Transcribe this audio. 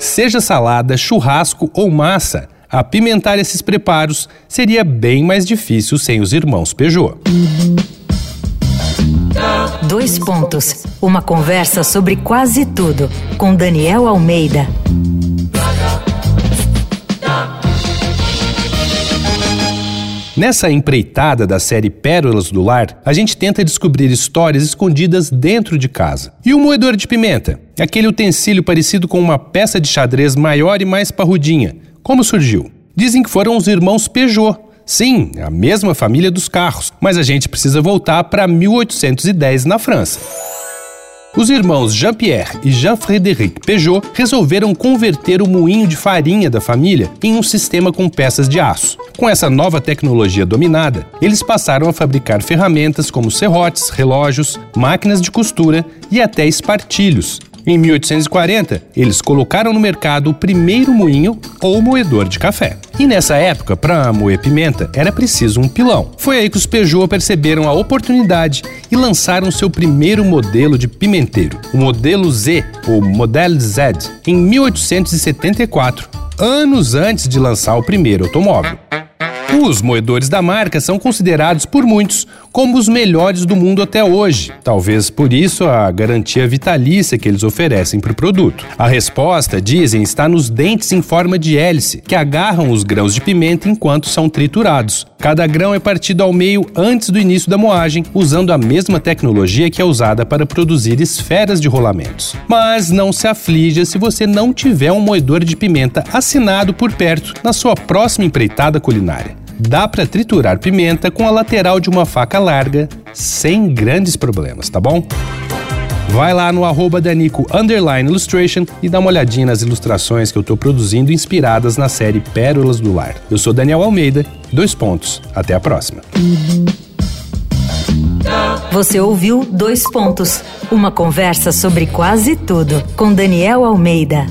seja salada, churrasco ou massa, apimentar esses preparos seria bem mais difícil sem os irmãos Peugeot. Dois pontos. Uma conversa sobre quase tudo com Daniel Almeida. Nessa empreitada da série Pérolas do Lar, a gente tenta descobrir histórias escondidas dentro de casa. E o moedor de pimenta? Aquele utensílio parecido com uma peça de xadrez maior e mais parrudinha. Como surgiu? Dizem que foram os irmãos Peugeot. Sim, a mesma família dos carros, mas a gente precisa voltar para 1810 na França. Os irmãos Jean-Pierre e Jean-Frédéric Peugeot resolveram converter o moinho de farinha da família em um sistema com peças de aço. Com essa nova tecnologia dominada, eles passaram a fabricar ferramentas como serrotes, relógios, máquinas de costura e até espartilhos, em 1840, eles colocaram no mercado o primeiro moinho ou moedor de café. E nessa época, para moer pimenta, era preciso um pilão. Foi aí que os Peugeot perceberam a oportunidade e lançaram seu primeiro modelo de pimenteiro, o modelo Z, ou Model Z, em 1874, anos antes de lançar o primeiro automóvel. Os moedores da marca são considerados por muitos como os melhores do mundo até hoje. Talvez por isso a garantia vitalícia que eles oferecem para o produto. A resposta, dizem, está nos dentes em forma de hélice, que agarram os grãos de pimenta enquanto são triturados. Cada grão é partido ao meio antes do início da moagem, usando a mesma tecnologia que é usada para produzir esferas de rolamentos. Mas não se aflija se você não tiver um moedor de pimenta assinado por perto na sua próxima empreitada culinária dá para triturar pimenta com a lateral de uma faca larga sem grandes problemas, tá bom? Vai lá no arroba Danico Illustration e dá uma olhadinha nas ilustrações que eu estou produzindo inspiradas na série Pérolas do Lar. Eu sou Daniel Almeida, dois pontos. Até a próxima. Você ouviu Dois Pontos, uma conversa sobre quase tudo com Daniel Almeida.